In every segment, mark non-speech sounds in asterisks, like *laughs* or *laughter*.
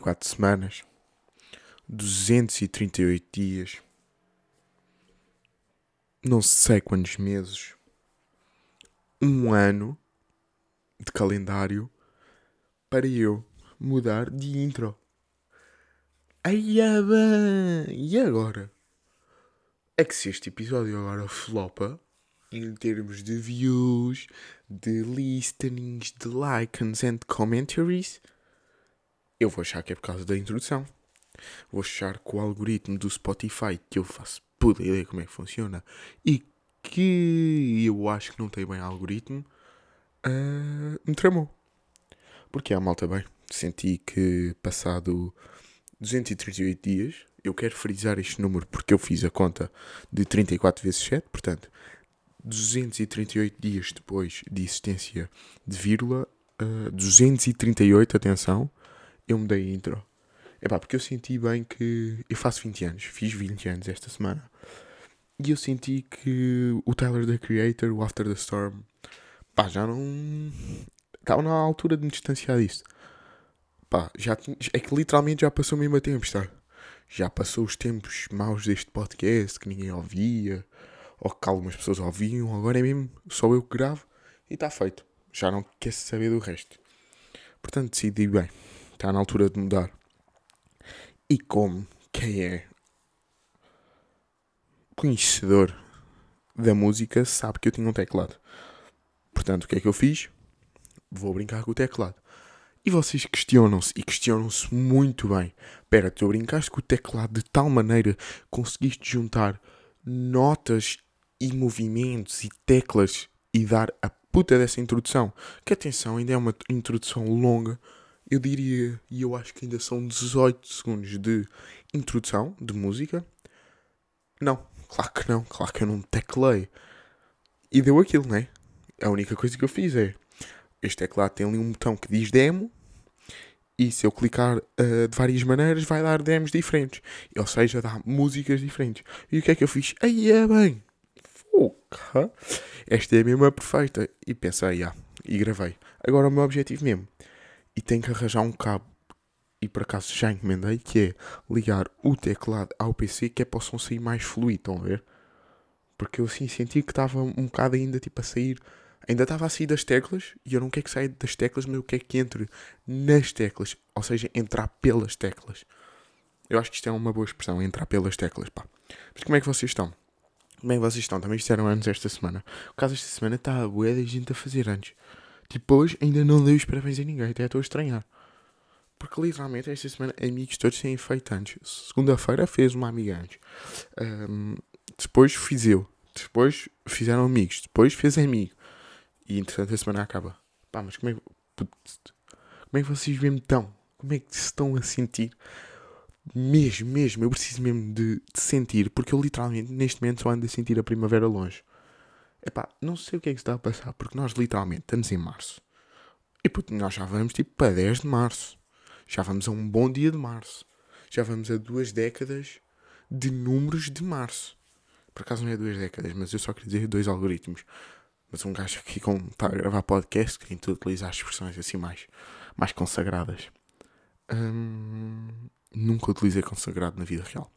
foram precisas 34 semanas, 238 dias, não sei quantos meses, um ano de calendário para eu mudar de intro. Ah. E agora? É que se este episódio agora flopa, em termos de views, de listenings, de likes and commentaries, eu vou achar que é por causa da introdução. Vou achar que o algoritmo do Spotify, que eu faço puta ideia como é que funciona, e que eu acho que não tem bem algoritmo, uh, me tramou. Porque a malta bem. Senti que passado 238 dias, eu quero frisar este número porque eu fiz a conta de 34 vezes 7, portanto, 238 dias depois de existência de vírgula, uh, 238, atenção, eu mudei a intro. É pá, porque eu senti bem que eu faço 20 anos, fiz 20 anos esta semana. E eu senti que o Tyler the Creator, o After the Storm, pá, já não. Estava na altura de me distanciar disso. Pá, já é que literalmente já passou mesmo a tempo, está? Já passou os tempos maus deste podcast que ninguém ouvia, ou que algumas pessoas ouviam, agora é mesmo só eu que gravo e está feito. Já não quer saber do resto. Portanto, decidi bem, está na altura de mudar. E como quem é conhecedor da música sabe que eu tinha um teclado. Portanto, o que é que eu fiz? Vou brincar com o teclado. E vocês questionam-se, e questionam-se muito bem. Pera, tu brincaste com o teclado de tal maneira conseguiste juntar notas e movimentos e teclas e dar a puta dessa introdução. Que atenção, ainda é uma introdução longa. Eu diria, e eu acho que ainda são 18 segundos de introdução de música. Não, claro que não, claro que eu não teclei. E deu aquilo, né? A única coisa que eu fiz é este teclado tem ali um botão que diz demo e se eu clicar uh, de várias maneiras vai dar demos diferentes. Ou seja, dá músicas diferentes. E o que é que eu fiz? Aí é bem. Foca. Esta é a mesma perfeita. E pensei, ah, e gravei. Agora o meu objetivo mesmo. E tenho que arranjar um cabo. E por acaso já encomendei que é ligar o teclado ao PC que é para o som sair mais fluido, estão a ver? Porque eu assim senti que estava um bocado ainda tipo a sair ainda estava a sair das teclas e eu não quero que saia das teclas, mas eu quero que entre nas teclas, ou seja, entrar pelas teclas. Eu acho que isto é uma boa expressão, entrar pelas teclas, pá. Mas como é que vocês estão? Como é que vocês estão? Também fizeram anos esta semana. Por causa esta semana está a bué de gente a fazer anos. Tipo, hoje ainda não dei os parabéns a ninguém, até estou a estranhar. Porque literalmente esta semana amigos todos têm feito antes. Segunda-feira fez uma amiga antes. Um, depois fiz eu. Depois fizeram amigos. Depois fez amigo. E entretanto a semana acaba. Pá, mas como é, como é que vocês mesmo estão? Como é que se estão a sentir? Mesmo, mesmo, eu preciso mesmo de, de sentir, porque eu literalmente neste momento só ando a sentir a primavera longe. Epá, não sei o que é que está a passar, porque nós literalmente estamos em março. E puto, nós já vamos tipo para 10 de março. Já vamos a um bom dia de março. Já vamos a duas décadas de números de março. Por acaso não é duas décadas, mas eu só queria dizer dois algoritmos. Mas um gajo aqui está a gravar podcast que tem que utilizar as expressões assim mais, mais consagradas. Hum, nunca utilizei consagrado na vida real.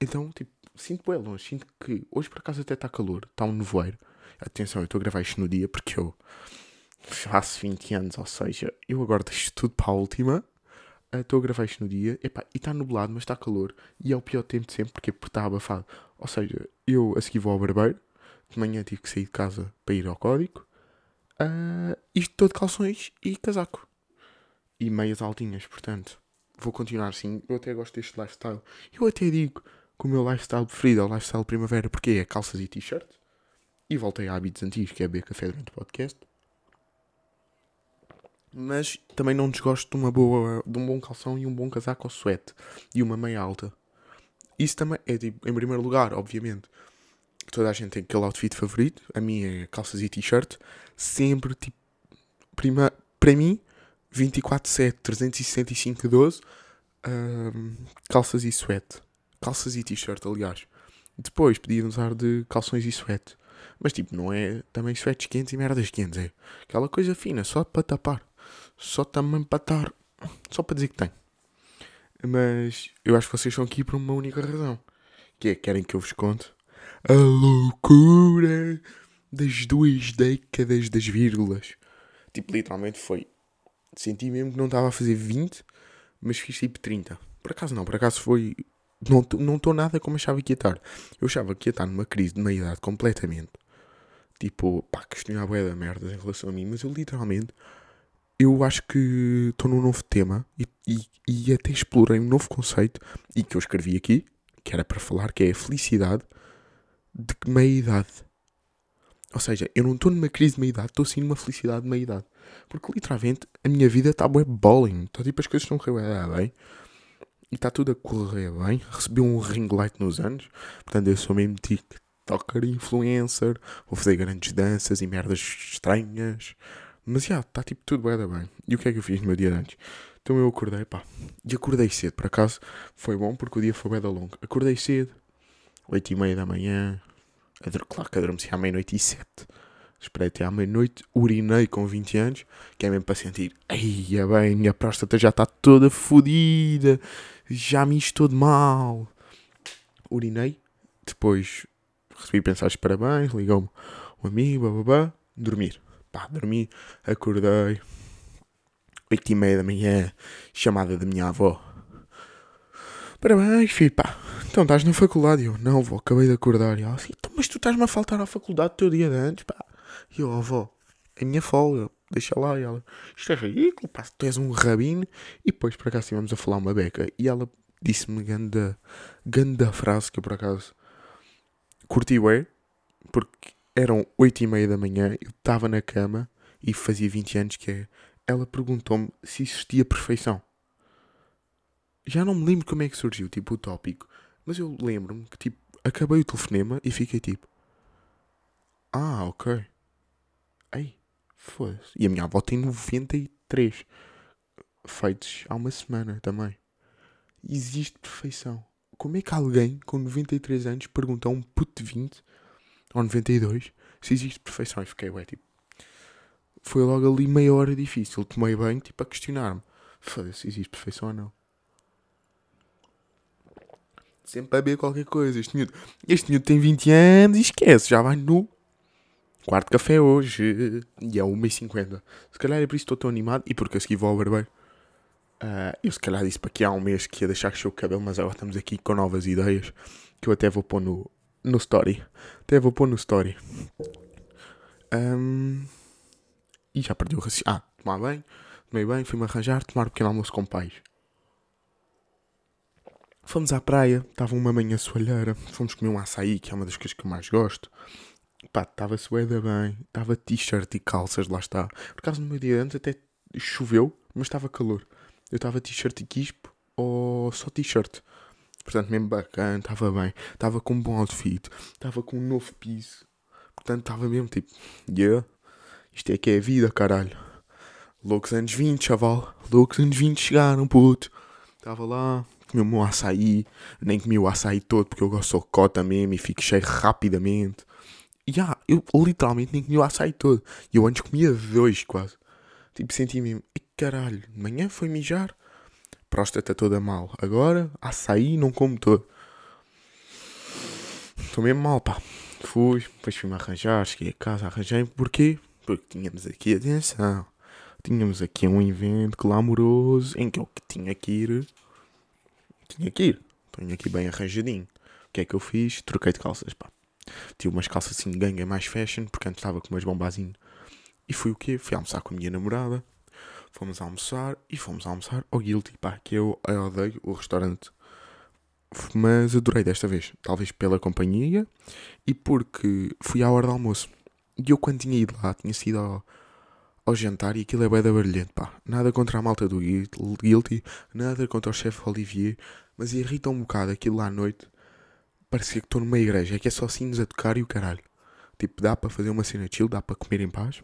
Então, tipo, sinto bem longe. Sinto que hoje por acaso até está calor, está um nevoeiro. Atenção, eu estou a gravar isto no dia porque eu faço 20 anos, ou seja, eu agora deixo tudo para a última. Estou a gravar isto no dia Epá, e está nublado, mas está calor. E é o pior tempo de sempre porque, porque está abafado. Ou seja, eu a seguir vou ao barbeiro de manhã tive que sair de casa para ir ao código. Uh, isto todo calções e casaco. E meias altinhas, portanto. Vou continuar assim. Eu até gosto deste lifestyle. Eu até digo que o meu lifestyle preferido é o lifestyle primavera, porque é calças e t-shirt. E voltei a hábitos antigos, que é beber café durante o podcast. Mas também não desgosto de, uma boa, de um bom calção e um bom casaco ou suete. E uma meia alta. Isso também é, tipo, em primeiro lugar, obviamente toda a gente tem aquele outfit favorito. A minha é calças e t-shirt. Sempre, tipo, prima, para mim, 24-7, 365-12, um, calças e suete. Calças e t-shirt, aliás. Depois podiam usar de calções e suete. Mas, tipo, não é também suetes quentes e merdas quentes. É aquela coisa fina, só para tapar. só também para estar. Só para dizer que tem. Mas eu acho que vocês estão aqui por uma única razão. Que é querem que eu vos conte a loucura das duas décadas das vírgulas. Tipo, literalmente foi. Senti mesmo que não estava a fazer 20, mas fiz tipo 30. Por acaso não, por acaso foi. Não estou nada como achava que ia estar. Eu achava que ia estar numa crise de meia-idade completamente. Tipo, pá, questionar bué da merda em relação a mim, mas eu literalmente. Eu acho que estou num novo tema e, e, e até explorei um novo conceito e que eu escrevi aqui, que era para falar, que é a felicidade de meia-idade. Ou seja, eu não estou numa crise de meia-idade, estou sim numa felicidade de meia-idade. Porque literalmente a minha vida está bué bowling. Está tipo as coisas estão a correr bem. E está tudo a correr bem. Recebi um ring light nos anos. Portanto, eu sou mesmo TikToker influencer. Vou fazer grandes danças e merdas estranhas. Mas já, está tipo tudo bué bem. E o que é que eu fiz no meu dia antes? Então eu acordei, pá. E acordei cedo. Por acaso foi bom porque o dia foi da longo. Acordei cedo. 8 e meia da manhã. Claro que adormeci à meia-noite e sete. Esperei até à meia-noite, urinei com 20 anos, que é mesmo para sentir, ai, é bem, minha próstata já está toda fodida, já me estou de mal. Urinei, depois recebi mensagens de parabéns, ligou-me um amigo, bababá, dormir. Pá, dormi, acordei, 8 e meia da manhã, chamada da minha avó. Parabéns, filho, pá, então estás na faculdade? Eu, não, vou, acabei de acordar. E ela assim, mas tu estás-me a faltar à faculdade o teu dia de antes, pá. E eu, avó, é minha folga, deixa lá. E ela, isto é ridículo, pá, tu és um rabino. E depois, por acaso, estivemos a falar uma beca. E ela disse-me ganda, ganda frase que eu, por acaso, curti bem. Porque eram oito e meia da manhã, eu estava na cama e fazia 20 anos que é... Ela perguntou-me se existia perfeição. Já não me lembro como é que surgiu, tipo, o tópico. Mas eu lembro-me que, tipo, acabei o telefonema e fiquei tipo... Ah, ok. Foda-se. E a minha avó tem 93. Feitos há uma semana também. Existe perfeição. Como é que alguém com 93 anos pergunta a um puto de 20 ou 92 se existe perfeição? E fiquei, ué, tipo... Foi logo ali meia hora difícil. Tomei bem, tipo, a questionar-me. Foda-se, existe perfeição ou não? sempre a beber qualquer coisa. Este miúdo, este miúdo tem 20 anos e esquece, já vai no quarto café hoje. E é 1h50. Se calhar é por isso que estou tão animado e porque a seguir vou ao barbeiro. Uh, eu se calhar disse para aqui há um mês que ia deixar crescer o cabelo, mas agora estamos aqui com novas ideias que eu até vou pôr no, no story. Até vou pôr no story. Um, e já perdi o raciocínio. Ah, tomar bem, tomei bem, fui-me arranjar, tomar um pequeno almoço com pais. Fomos à praia, estava uma manhã soalheira, fomos comer um açaí, que é uma das coisas que eu mais gosto. Pá, estava-se bem, estava t-shirt e calças, lá está. Por causa do meu dia antes até choveu, mas estava calor. Eu estava t-shirt e quispo ou só t-shirt. Portanto, mesmo bacana, estava bem. Estava com um bom outfit, estava com um novo piso. Portanto, estava mesmo tipo, yeah, isto é que é a vida, caralho. Loucos anos 20, chaval. Loucos anos 20 chegaram, puto. Estava lá, comi o meu açaí, nem comi o açaí todo porque eu gosto de cota mesmo e fico cheio rapidamente. E yeah, eu literalmente nem comi o açaí todo. E eu antes comia dois quase. Tipo, senti mesmo, caralho, de manhã foi mijar, próstata toda mal. Agora, açaí não como todo. Estou mesmo mal, pá. Fui, depois fui-me arranjar, cheguei a casa, arranjei Porquê? Porque tínhamos aqui, atenção, tínhamos aqui um evento glamouroso em que eu tinha que ir tinha que ir. Tenho aqui bem arranjadinho. O que é que eu fiz? Troquei de calças, pá. Tive umas calças assim de ganga mais fashion, porque antes estava com umas bombazinhas. E fui o quê? Fui almoçar com a minha namorada. Fomos almoçar e fomos almoçar ao Guilty, pá, que eu, eu odeio o restaurante. Mas adorei desta vez. Talvez pela companhia e porque fui à hora do almoço. E eu quando tinha ido lá, tinha sido ao, ao jantar e aquilo é bué da barulhento, pá. Nada contra a malta do Guilty, nada contra o chefe Olivier, mas irrita um bocado aquilo lá à noite. Parecia que estou numa igreja, é que é só sinos a tocar e o caralho. Tipo, dá para fazer uma cena chill, dá para comer em paz.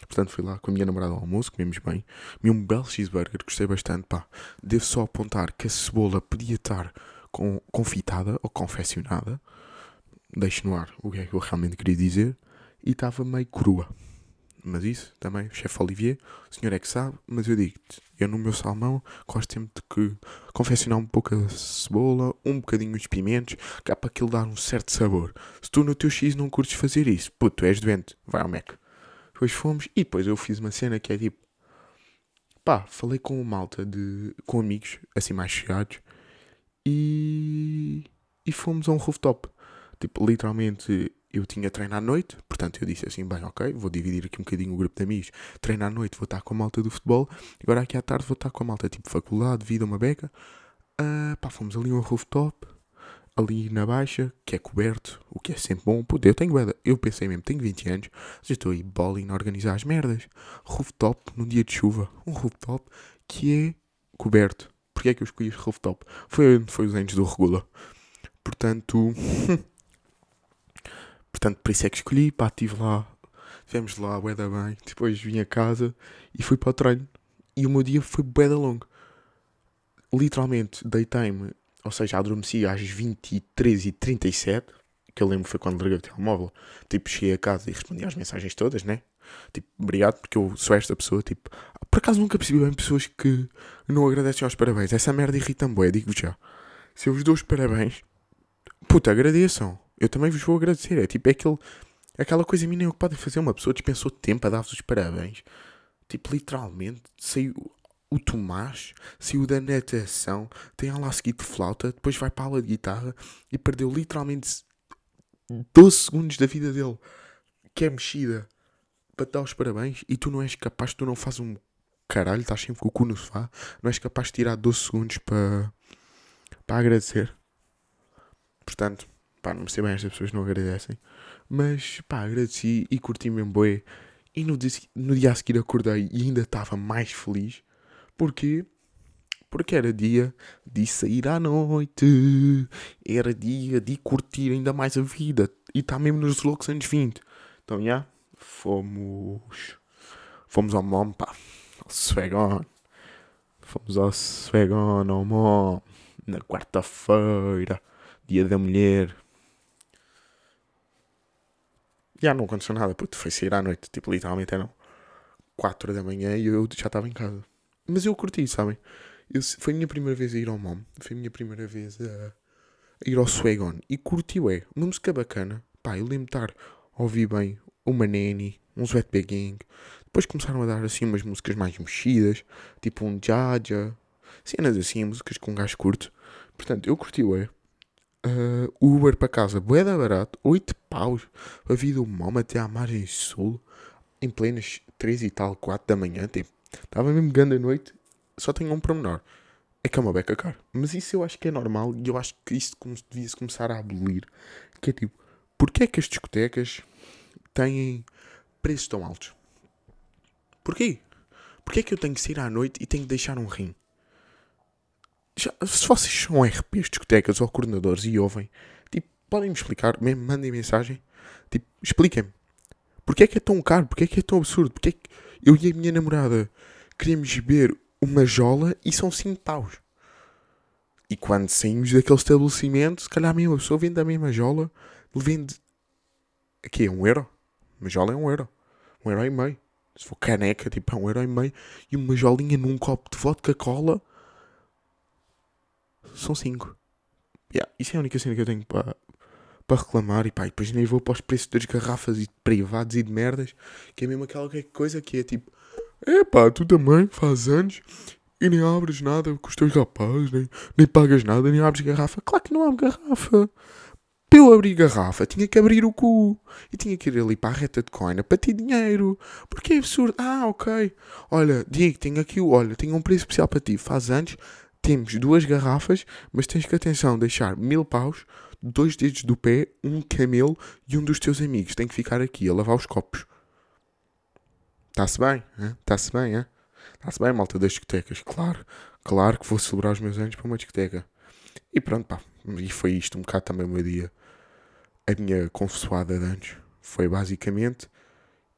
Portanto, fui lá com a minha namorada ao almoço, comemos bem. Comi um belo cheeseburger, gostei bastante, pá. Devo só apontar que a cebola podia estar com, confitada ou confeccionada. Deixe no ar o que é que eu realmente queria dizer. E estava meio crua. Mas isso também, chefe Olivier, o senhor é que sabe, mas eu digo-te, eu no meu salmão gosto sempre de confeccionar um pouco de cebola, um bocadinho de pimentos, que é para aquilo dar um certo sabor. Se tu no teu X não curtes fazer isso, puto, és doente, vai ao Mac. Depois fomos e depois eu fiz uma cena que é tipo, pá, falei com uma malta de, com amigos, assim mais chegados, e, e fomos a um rooftop. Tipo, literalmente eu tinha treino à noite, portanto eu disse assim, bem, ok, vou dividir aqui um bocadinho o grupo de amigos. Treino à noite, vou estar com a malta do futebol, agora aqui à tarde vou estar com a malta tipo faculdade, vida, uma beca. Uh, pá, fomos ali um rooftop, ali na baixa, que é coberto, o que é sempre bom. Puta, eu tenho eu pensei mesmo, tenho 20 anos, já estou aí bowling a organizar as merdas. Rooftop, num dia de chuva, um rooftop que é coberto. Porquê é que eu escolhi este rooftop? Foi, foi os anos do Regula. Portanto, *laughs* Portanto, por isso é que escolhi, pá, estive lá, estivemos lá, bué da bem, depois vim a casa e fui para o treino. E o meu dia foi bué da longo. Literalmente, deitei-me, ou seja, adormeci às 23h37, que eu lembro foi quando larguei o telemóvel. Tipo, cheguei a casa e respondi às mensagens todas, né? Tipo, obrigado, porque eu sou esta pessoa, tipo... Por acaso nunca percebi bem pessoas que não agradecem aos parabéns. Essa merda irrita-me digo-vos já. Se eu vos dou os parabéns, puta, agradeçam eu também vos vou agradecer. É tipo, é aquele, aquela coisa a mim nem o que podem fazer. Uma pessoa dispensou tempo a dar-vos os parabéns. Tipo, literalmente, saiu o Tomás, saiu da natação, tem lá seguido de flauta, depois vai para a aula de guitarra e perdeu literalmente 12 segundos da vida dele, que é mexida, para te dar os parabéns. E tu não és capaz, tu não fazes um caralho, estás sempre com o cu no sofá, não és capaz de tirar 12 segundos para, para agradecer. Portanto pá, não sei bem, estas pessoas não agradecem. Mas, pá, agradeci e curti mesmo bué. E no dia, no dia a seguir acordei e ainda estava mais feliz. Porquê? Porque era dia de sair à noite. Era dia de curtir ainda mais a vida. E está mesmo nos loucos anos 20. Então, já, fomos... Fomos ao MOM, pá. Ao Svegon. Fomos ao Svegon, ao MOM. Na quarta-feira. Dia da Mulher já não aconteceu nada, puto, foi sair à noite, tipo, literalmente eram 4 da manhã e eu já estava em casa. Mas eu curti, sabem? Eu, foi a minha primeira vez a ir ao MOM, foi a minha primeira vez a, a ir ao Swagon e curti, ué, uma música bacana. Pá, eu lembro de estar ouvir bem uma Nanny, um Sweat Gang. Depois começaram a dar assim umas músicas mais mexidas, tipo um Jaja, cenas assim, músicas com gajo curto. Portanto, eu curti, ué. Uh, Uber para casa, boeda barato, 8 paus. A vida humana até à margem sul, em plenas 3 e tal, 4 da manhã. Tipo, estava mesmo grande a noite. Só tenho um pormenor: é que é uma beca cara. Mas isso eu acho que é normal e eu acho que isso devia-se começar a abolir. Que é tipo, porquê é que as discotecas têm preços tão altos? Porquê? Porquê é que eu tenho que sair à noite e tenho que deixar um rim? Já, se vocês são RPs, discotecas ou coordenadores e ouvem, tipo, podem-me explicar, mesmo mandem mensagem, tipo, expliquem-me. Porquê é que é tão caro? Porquê é que é tão absurdo? Porquê é que eu e a minha namorada queremos beber uma jola e são 5 paus? E quando saímos daquele estabelecimento, se calhar a mesma pessoa vende a mesma jola, vende. Aqui é um euro. Uma jola é um euro. Um euro e meio. Se for caneca, tipo, é um euro e meio. E uma jolinha num copo de vodka cola são 5. Yeah, isso é a única cena que eu tenho para para reclamar e pá, e depois nem vou para os preços das garrafas e de privados e de merdas, que é mesmo aquela coisa que é tipo, é pá, tu também faz anos e nem abres nada com os teus rapazes, nem, nem pagas nada, nem abres garrafa. Claro que não abre garrafa. Para eu abrir garrafa, tinha que abrir o cu. E tinha que ir ali para a reta de coina para ter dinheiro. Porque é absurdo. Ah, ok. Olha, Diego, tenho aqui, olha, tenho um preço especial para ti. Faz anos, temos duas garrafas, mas tens que, atenção, deixar mil paus, dois dedos do pé, um camelo e um dos teus amigos. Tem que ficar aqui a lavar os copos. Está-se bem, está-se bem, está-se bem, malta das discotecas. Claro, claro que vou celebrar os meus anos para uma discoteca. E pronto, pá, e foi isto um bocado também o meu dia. A minha confessoada de anos foi basicamente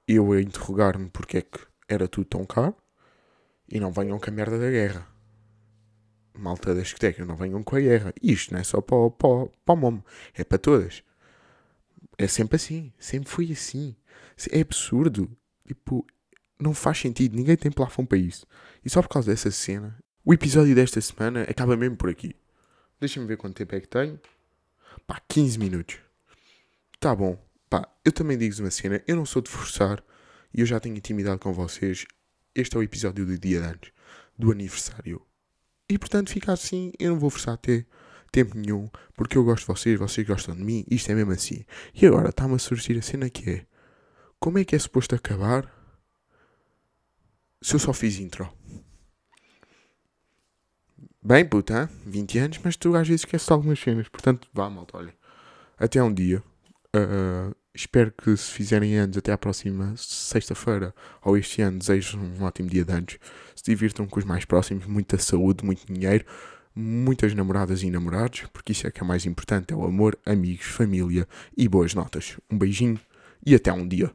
eu a interrogar-me porque é que era tudo tão caro e não venham com a merda da guerra malta das discotecas, não venham com a guerra. Isto não é só para, o, para, para o MOM, é para todas. É sempre assim, sempre foi assim. É absurdo. Tipo, não faz sentido, ninguém tem plafond para isso. E só por causa dessa cena, o episódio desta semana acaba mesmo por aqui. Deixa-me ver quanto tempo é que tenho. Pá, 15 minutos. Tá bom. Pá, eu também digo uma cena, eu não sou de forçar e eu já tenho intimidade com vocês. Este é o episódio do dia de antes, do aniversário. E portanto fica assim, eu não vou forçar até tempo nenhum, porque eu gosto de vocês, vocês gostam de mim, isto é mesmo assim. E agora está-me a surgir a cena que é, como é que é suposto acabar se eu só fiz intro? Bem, puta, 20 anos, mas tu às vezes esqueces algumas cenas, portanto, vá, malta, olha. Até um dia. Uh, espero que se fizerem anos até à próxima sexta-feira ou este ano, desejo um ótimo dia de anos. Se divirtam com os mais próximos, muita saúde, muito dinheiro, muitas namoradas e namorados, porque isso é que é mais importante: é o amor, amigos, família e boas notas. Um beijinho e até um dia.